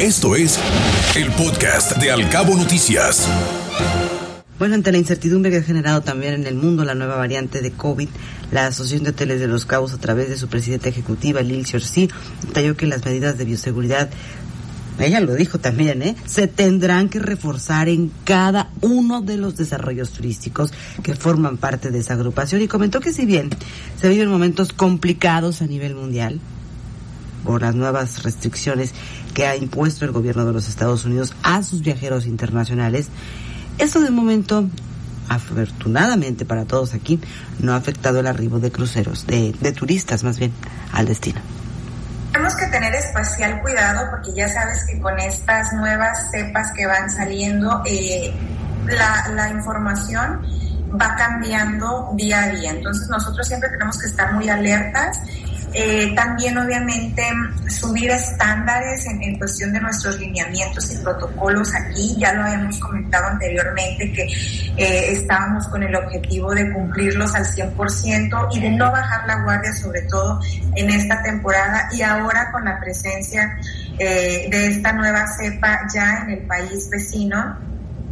Esto es el podcast de Alcabo Noticias. Bueno, ante la incertidumbre que ha generado también en el mundo la nueva variante de COVID, la Asociación de Hoteles de Los Cabos, a través de su presidenta ejecutiva, Lil Chorsi, detalló que las medidas de bioseguridad ella lo dijo también, ¿eh? se tendrán que reforzar en cada uno de los desarrollos turísticos que forman parte de esa agrupación y comentó que si bien se viven momentos complicados a nivel mundial por las nuevas restricciones que ha impuesto el gobierno de los Estados Unidos a sus viajeros internacionales, esto de momento afortunadamente para todos aquí, no ha afectado el arribo de cruceros, de, de turistas más bien, al destino. Tenemos que tener especial cuidado porque ya sabes que con estas nuevas cepas que van saliendo, eh, la, la información va cambiando día a día. Entonces nosotros siempre tenemos que estar muy alertas eh, también, obviamente, subir estándares en, cuestión de nuestros lineamientos y protocolos aquí. Ya lo habíamos comentado anteriormente que eh, estábamos con el objetivo de cumplirlos al 100% y de no bajar la guardia, sobre todo en esta temporada y ahora con la presencia eh, de esta nueva cepa ya en el país vecino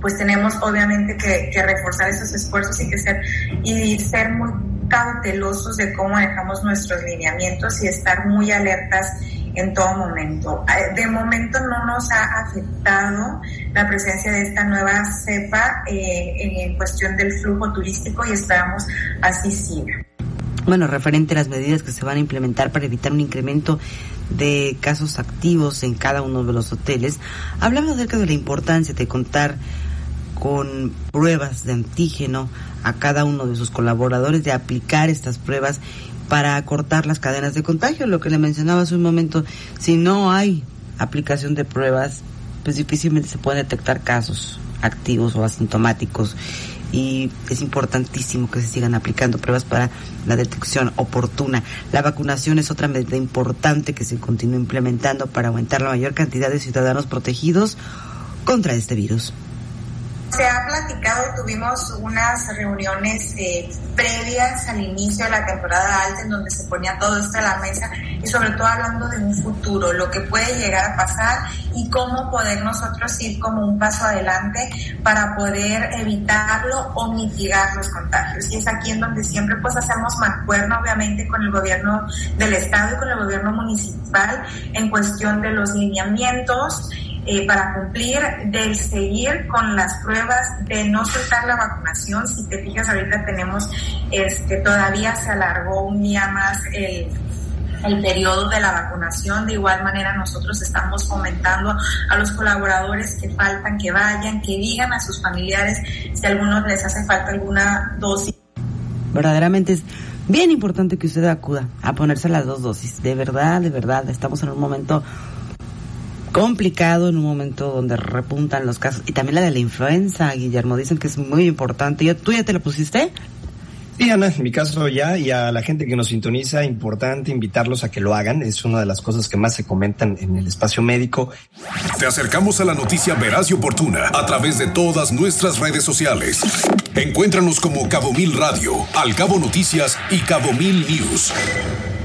pues tenemos obviamente que, que reforzar esos esfuerzos y que ser y ser muy cautelosos de cómo manejamos nuestros lineamientos y estar muy alertas en todo momento. Eh, de momento no nos ha afectado la presencia de esta nueva cepa eh, en cuestión del flujo turístico y esperamos así siga. Bueno, referente a las medidas que se van a implementar para evitar un incremento de casos activos en cada uno de los hoteles, hablamos acerca de la importancia de contar con pruebas de antígeno a cada uno de sus colaboradores, de aplicar estas pruebas para acortar las cadenas de contagio. Lo que le mencionaba hace un momento, si no hay aplicación de pruebas, pues difícilmente se pueden detectar casos activos o asintomáticos y es importantísimo que se sigan aplicando pruebas para la detección oportuna. La vacunación es otra medida importante que se continúa implementando para aumentar la mayor cantidad de ciudadanos protegidos contra este virus. Se ha platicado, tuvimos unas reuniones eh, previas al inicio de la temporada alta en donde se ponía todo esto a la mesa y sobre todo hablando de un futuro, lo que puede llegar a pasar y cómo poder nosotros ir como un paso adelante para poder evitarlo o mitigar los contagios. Y es aquí en donde siempre pues hacemos mancuerna obviamente con el gobierno del estado y con el gobierno municipal en cuestión de los lineamientos eh, para cumplir, de seguir con las pruebas, de no soltar la vacunación. Si te fijas, ahorita tenemos, este, todavía se alargó un día más el el periodo de la vacunación. De igual manera, nosotros estamos comentando a los colaboradores que faltan, que vayan, que digan a sus familiares si a algunos les hace falta alguna dosis. Verdaderamente es bien importante que usted acuda a ponerse las dos dosis. De verdad, de verdad, estamos en un momento complicado en un momento donde repuntan los casos. Y también la de la influenza, Guillermo, dicen que es muy importante. ¿Tú ya te lo pusiste? Sí, Ana, en mi caso ya, y a la gente que nos sintoniza, importante invitarlos a que lo hagan. Es una de las cosas que más se comentan en el espacio médico. Te acercamos a la noticia veraz y oportuna a través de todas nuestras redes sociales. Encuéntranos como Cabo Mil Radio, Al Cabo Noticias y Cabo Mil News.